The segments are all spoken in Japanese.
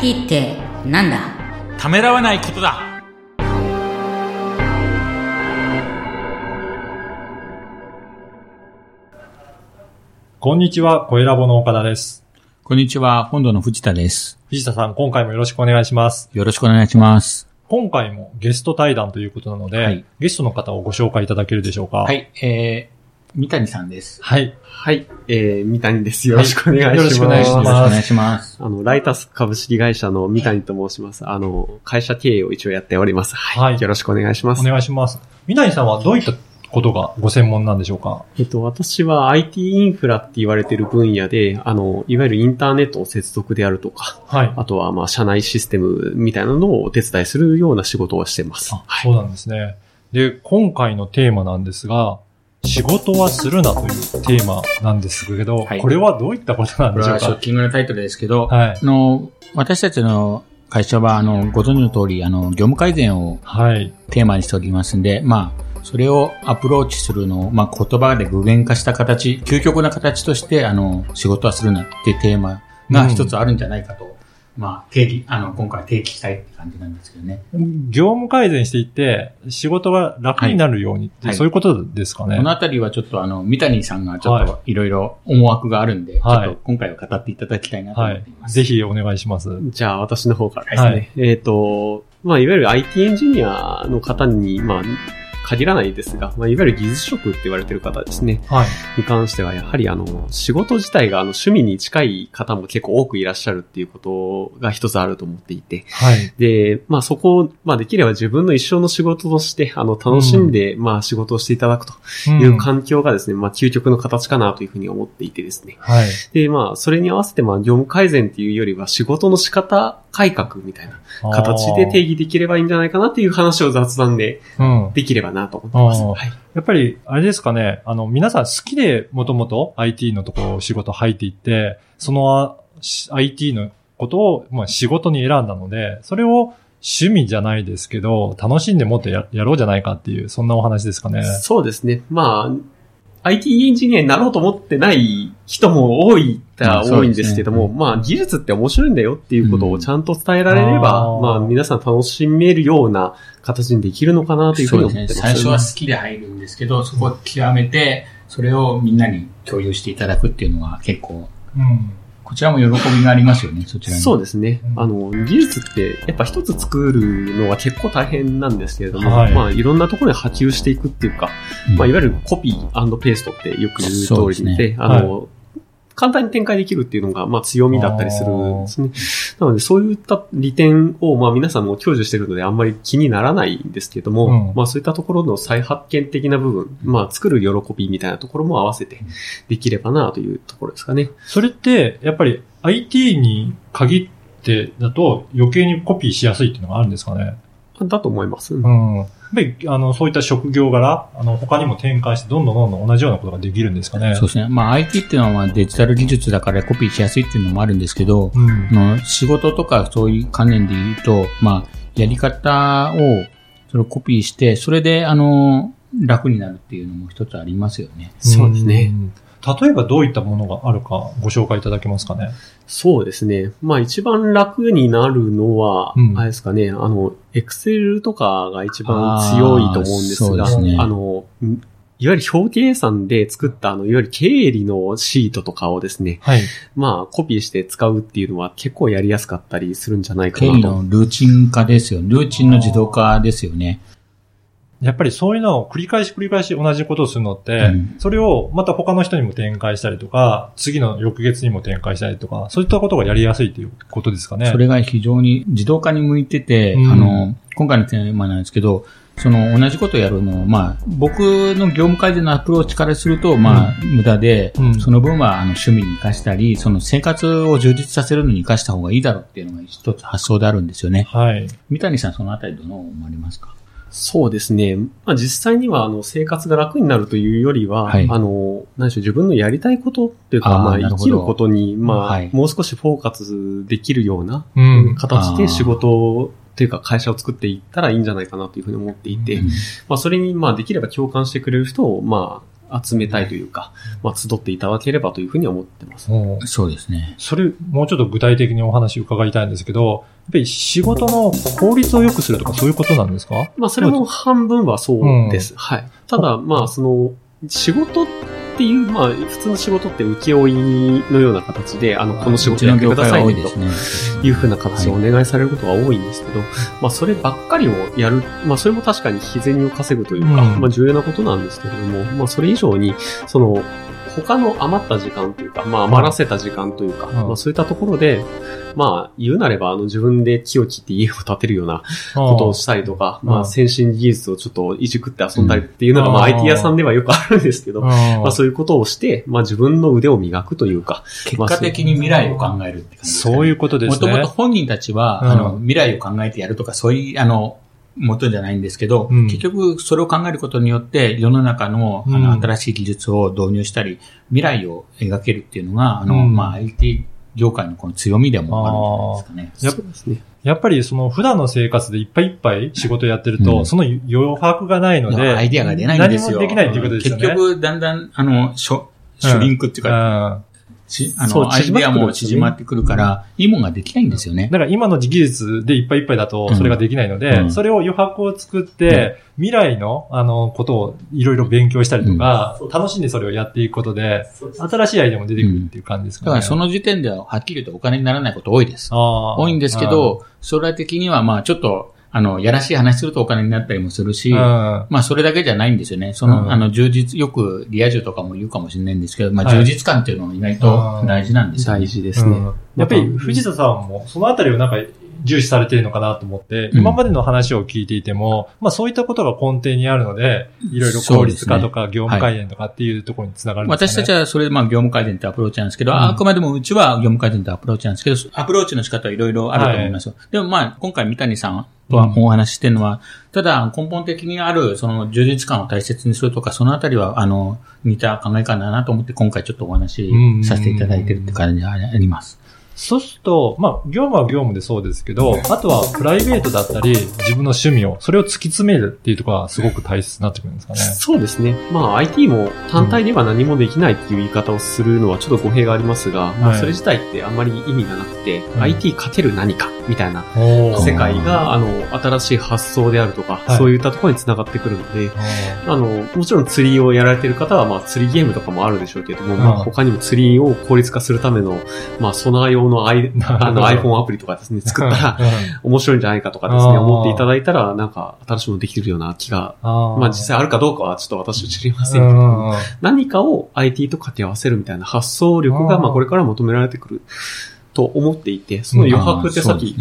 IT ってなんだためらわないことだこんにちは、声ラボの岡田です。こんにちは、本土の藤田です。藤田さん、今回もよろしくお願いします。よろしくお願いします。今回もゲスト対談ということなので、はいゲストの方をご紹介いただけるでしょうか？は。い、えー、三谷さんです。はい。はい、えー、三谷です。よろしくお願いします。よろしくお願いしよろしくおます願いします。あの、ライタス株式会社の三谷と申します。あの、会社経営を一応やっております。はい。はいよろしくお願いします。お願いします。みなりさんはどういったことがご専門なんでしょうか？えっと、私は IT インフラって言われている分野で、あの、いわゆるインターネットの接続であるとか、はい。あとは、まあ、社内システムみたいなのをお手伝いするような仕事をしてます。あそうなんですね。で、今回のテーマなんですが、仕事はするなというテーマなんですけど、はい。これはどういったことなんこれはショッでしょうかキングなタイトルですけど、はい。あの、私たちの会社は、あの、ご存知の通り、あの、業務改善をはい。テーマにしておりますんで、まあ、それをアプローチするのを、まあ、言葉で具現化した形、究極な形として、あの、仕事はするなっていうテーマが一つあるんじゃないかと、まあ、定義、あの、今回提起したいって感じなんですけどね。業務改善していって、仕事が楽になるようにって、はいそういうことですかね。このあたりはちょっとあの、三谷さんがちょっはといろいろ思惑があるんで、はいちょっと今回は語っていただきたいなとはい思っていま。す。ぜひお願いします。じゃあ、私の方からですね。はいえっ、と、まあ、いわゆる IT エンジニアの方に、まあ、限らないですが、まあ、いわゆる技術職って言われてる方ですね。はい。に関しては、やはりあの、仕事自体があの、趣味に近い方も結構多くいらっしゃるっていうことが一つあると思っていて。はい。で、まあそこを、まあできれば自分の一生の仕事として、あの、楽しんで、まあ仕事をしていただくという環境がですね、まあ究極の形かなというふうに思っていてですね。はい。で、まあそれに合わせて、まあ業務改善っていうよりは仕事の仕方改革みたいな形で定義できればいいんじゃないかなっていう話を雑談でうん。できればなと思ってます。あーはい。やっぱり、あれですかね、あの、皆さん好きでもともと IT のところ仕事入っていって、そのし IT のことを、まあ、仕事に選んだので、それを趣味じゃないですけど、楽しんでもっとややろうじゃないかっていう、そんなお話ですかね。そうですね。まあ、IT エンジニアになろうと思ってない人も多いったら多いんですけども、ままあ技術って面白いんだよっていうことをちゃんと伝えられれば、うんまあ皆さん楽しめるような形にできるのかなというふうそうですね。に思ってます。最初は好きで入るんですけど、そこを極めて、それをみんなに共有していただくっていうのは結構、うん。こちらも喜びがありますよね、そちらに。そうですね。う。ん。あの、技術って、やっぱ一つ作るのは結構大変なんですけれども、はい。まあいろんなところに波及していくっていうか、うん。まあいわゆるコピーペーストってよく言う通りで、ですね。あの、簡単に展開できるっていうのが、まあ強みだったりするんですね。なのでそういった利点を、まあ皆さんも享受してるのであんまり気にならないんですけども、うんまあそういったところの再発見的な部分、まあ作る喜びみたいなところも合わせてできればなというところですかね。それって、やっぱり IT に限ってだと余計にコピーしやすいっていうのがあるんですかね？だと思います。うん。やっぱり、あの、そういった職業柄、あの、他にも展開して、どんどんどんどん同じようなことができるんですかね。そうですね。まあ IT っていうのはまあデジタル技術だからコピーしやすいっていうのもあるんですけど、うん。あの仕事とかそういう関連で言うと、まあ、やり方をそれをコピーして、それで、あの、楽になるっていうのも一つありますよね。そうですね。ん。例えばどういったものがあるかご紹介いただけますかね？そうですね。まあ一番楽になるのは、うんあれですかね、あの、エクセルとかが一番強いと思うんですが、あねあの、んいわゆる表計算で作ったあの、いわゆる経理のシートとかをですね、はい。まあコピーして使うっていうのは結構やりやすかったりするんじゃないか経理なと。のルーチン化ですよ。ルーチンの自動化ですよね。やっぱりそういうのを繰り返し繰り返し同じことをするのって、うんそれをまた他の人にも展開したりとか、次の翌月にも展開したりとか、そういったことがやりやすいということですかね。それが非常に自動化に向いてて、うんあの、今回のテーマなんですけど、その同じことをやるのを、まあ、僕の業務改善のアプローチからすると、まあ、無駄で、うんその分はあの趣味に活かしたり、その生活を充実させるのに活かした方がいいだろうっていうのが一つ発想であるんですよね。はい。三谷さん、そのあたりどう思われますか？そうですね。まあ実際にはあの生活が楽になるというよりは、はい。あの、何でしょう、自分のやりたいことっていうか、あーまあ生きることに、まあ、はい。もう少しフォーカスできるようなうん。形で仕事をというか会社を作っていったらいいんじゃないかなというふうに思っていて、うん。まあそれにまあできれば共感してくれる人をまあ集めたいというか、まあ、集っていただければというふうに思ってます。うんそうですね。それ、もうちょっと具体的にお話伺いたいんですけど、やっぱり仕事の効率を良くするとかそういうことなんですか？まあ、それも半分はそうです。はい。ただ、まあ、その、仕事っていう、まあ、普通の仕事って請負のような形で、あの、この仕事やってくださいねというふうな形でお願いされることが多いんですけど、まあ、そればっかりをやる、まあ、それも確かに日銭を稼ぐというか、うん。まあ、重要なことなんですけれども、まあ、それ以上に、その、他の余った時間というか、まあ、余らせた時間というか、うん。まあ、そういったところで、まあ、言うなれば、あの、自分で木を切って家を建てるようなことをしたりとか、うん。まあ、先進技術をちょっといじくって遊んだりっていうのが、まあ、うん IT 屋さんではよくあるんですけど、ままあ、そういうことをして、まあ、自分の腕を磨くというか、結果的に未来を考えるって感じですかね。そういうことですね。もともと本人たちは、うん。あの、未来を考えてやるとか、そういう、あの、もとじゃないんですけど、うん。結局それを考えることによって世の中のあうん。の新しい技術を導入したり、未来を描けるっていうのが、あの、うん。まあ、IT 業界のこの強みでもあるんじゃないですかね。やっぱりその普段の生活でいっぱいいっぱい仕事やってると、うん。その余白がないので、アイディアが出ないんですよ。何もできないっていうことですよね。結局、だんだん、あの、ショシュリンクっていうか、ちあの、アイディアも縮縮まってくるから、いいもんができないんですよね。だから今の技術でいっぱいいっぱいだとそれができないので、うん。それを余白を作って、未来のあのことをいろいろ勉強したりとか、楽しんでそれをやっていくことで、新しいアイデアも出てくるっていう感じですかね。だからその時点では、はっきり言うとお金にならないこと多いです。多いんですけ、ど、将来的にはまあちょっと、あの、やらしい話するとお金になったりもするし、うんまあそれだけじゃないんですよね。その、うんあの、充実、よくリア充とかも言うかもしれないんですけど、まあはい充実感っていうのは意外と大事なんですよね。大事ですね。うんやっぱり藤田さんもそのあたりをなんか重視されてるのかなと思って、うん今までの話を聞いていても、まあそういったことが根底にあるので、いろいろ効率化とか業務改善とかっていうところにつながるんですかね。私たちはそれでまあ業務改善ってアプローチなんですけど、うんあくまでもうちは業務改善ってアプローチなんですけど、アプローチの仕方はいろいろあると思いますよ。でもまあ今回三谷さんとはお話ししてるのは、ただ根本的にあるその充実感を大切にするとか、そのあたりはあの似た考え方だなと思って今回ちょっとお話しさせていただいてるって感じがあります。そうすると、まあ、業務は業務でそうですけど、あとはプライベートだったり、自分の趣味を、それを突き詰めるっていうところがすごく大切になってくるんですかね。そうですね。まあ IT も単体では何もできないっていう言い方をするのはちょっと語弊がありますが、まあそれ自体ってあんまり意味がなくて、ん IT 勝てる何かみたいな世界が、あの、新しい発想であるとか、はい。そういったところに繋がってくるので、あの、もちろん釣りをやられてる方は、まあ釣りゲームとかもあるでしょうけども、まあうん他にも釣りを効率化するための、まあソナー用のアイ あの iPhone アプリとかですね、作ったら面白いんじゃないかとかですね、思っていただいたら、なんか新しいものできるような気が、ままあ実際あるかどうかはちょっと私は知りませうんけど、んうん何かを IT と掛け合わせるみたいな発想力が、まあこれから求められてくると思っていて、その余白ってさっき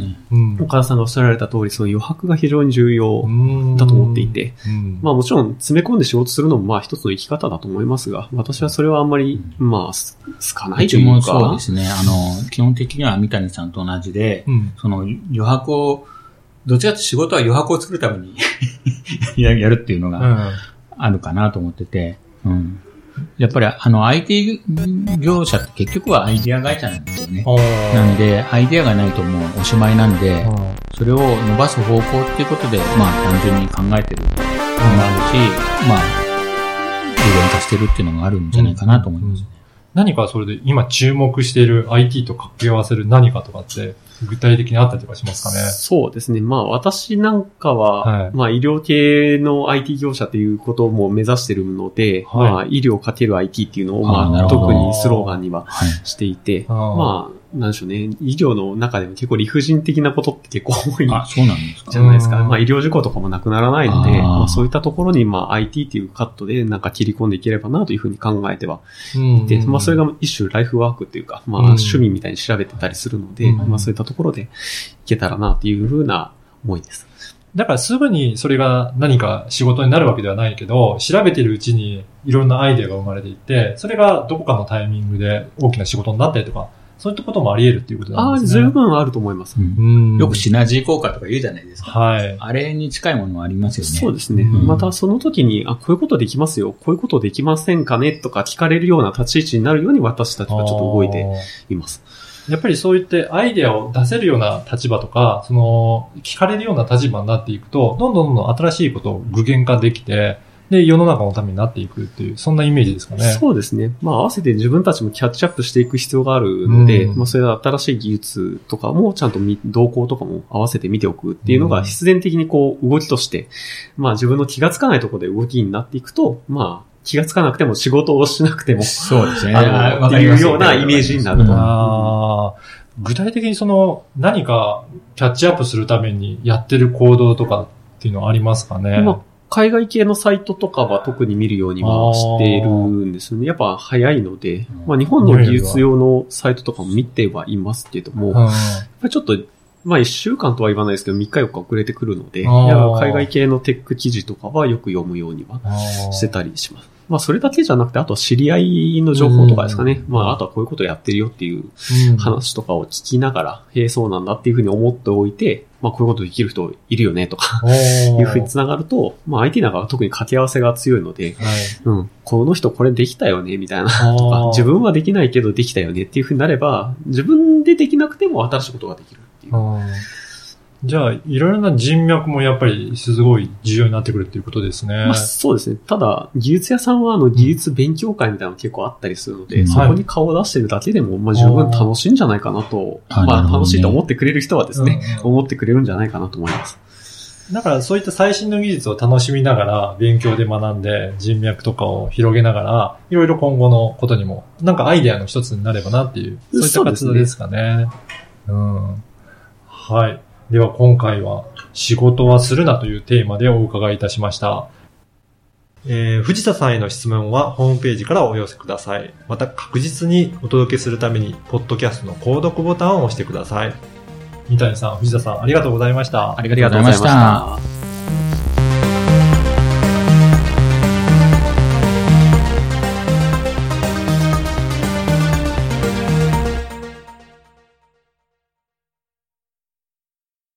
岡田さんがおっしゃられた通り、その余白が非常に重要うん。だと思っていて、うん。まあもちろん詰め込んで仕事するのもまあ一つの生き方だと思いますが、私はそれはあんまり、まあ、す好かないうというか。そうで、すね。あの、基本的には三谷さんと同じで、うん。その余白を、どちらかというと仕事は余白を作るために ややるっていうのがうん。あるかなと思ってて、うん。やっぱりあの IT 業者って結局はアイディア会社なんですよね。なので、アイディアがないともうおしまいなんで、うんそれを伸ばす方向っていうことで、まあ単純に考えてるのがあるし、まあ、具現化してるっていうのがあるんじゃないかなと思います。何かそれで今注目している IT と掛け合わせる何かとかって具体的にあったりとかしますかね？そうですね。まあ私なんかは、はい。まあ医療系の IT 業者ということも目指してるので、はい。まあ医療かける IT っていうのを、まあ特にスローガンにははい。していて、あー。まあ、なんでしょうね。医療の中でも結構理不尽的なことって結構多いあ、そうなんじゃないですか。うん。まあ医療事故とかもなくならないので、あー。まあそういったところにまあ IT っていうカットでなんか切り込んでいければなというふうに考えてはいて、まあそれが一種ライフワークっていうか、まあうん。趣味みたいに調べてたりするので、うんまあそういったところでいけたらなっていうふうな思いです。だからすぐにそれが何か仕事になるわけではないけど、調べてるうちにいろんなアイデアが生まれていって、それがどこかのタイミングで大きな仕事になったりとか、そういったこともあり得るっていうことああ、なんですね。十分あると思います。うんうんよくシナジー効果とか言うじゃないですか。はい。あれに近いものはありますよね。そうですね。うんまたその時に、あ、こういうことできますよ、こういうことできませんかねとか聞かれるような立ち位置になるように私たちはちょっと動いています。やっぱりそういってアイデアを出せるような立場とか、その、聞かれるような立場になっていくと、どんどんどんどん新しいことを具現化できて、で、世の中のためになっていくっていう、そんなイメージですかね。そうですね。まあ合わせて自分たちもキャッチアップしていく必要があるので、うんまあそれは新しい技術とかもちゃんと見動向とかも合わせて見ておくっていうのがうん必然的にこう動きとして、まあ自分の気がつかないところで動きになっていくと、まあ気がつかなくても仕事をしなくても、そうですね。あの、っていうようなイメージになると。あー具体的にその、何かキャッチアップするためにやってる行動とかっていうのはありますかね？まあ海外系のサイトとかは特に見るようにはしているんですよね。やっぱ早いので、まあ日本の技術用のサイトとかも見てはいますけども、うんやっぱりちょっと、まあ一週間とは言わないですけど、3日4日遅れてくるので、海外系のテック記事とかはよく読むようにはしてたりします。まあそれだけじゃなくて、あとは知り合いの情報とかですかね。うん。まああとはこういうことやってるよっていううん。話とかを聞きながら、へえ、そうなんだっていうふうに思っておいて、まあこういうことできる人いるよねとか、いうふうに繋がると、まあ IT なんかは特に掛け合わせが強いので、はい。うん、この人これできたよねみたいな。あー。自分はできないけどできたよねっていうふうになれば、自分でできなくても新しいことができるいう。うんじゃあ、いろいろな人脈もやっぱりすごい重要になってくるっていうことですね。まあそうですね。ただ、技術屋さんはあの技術勉強会みたいなの結構あったりするので、うんそこに顔を出してるだけでも、まあ十分楽しいんじゃないかなと、まああーなるほどね楽しいと思ってくれる人はですね、うん思ってくれるんじゃないかなと思います。だからそういった最新の技術を楽しみながら勉強で学んで人脈とかを広げながらいろいろ今後のことにもなんかアイデアの一つになればなっていうそういった活動ですかね。うん。はい。では今回は仕事はするなというテーマでお伺いいたしました。えー、藤田さんへの質問はホームページからお寄せください。また確実にお届けするために、ポッドキャストの購読ボタンを押してください。三谷さん、藤田さん、ありがとうございました。ありありがとうございました。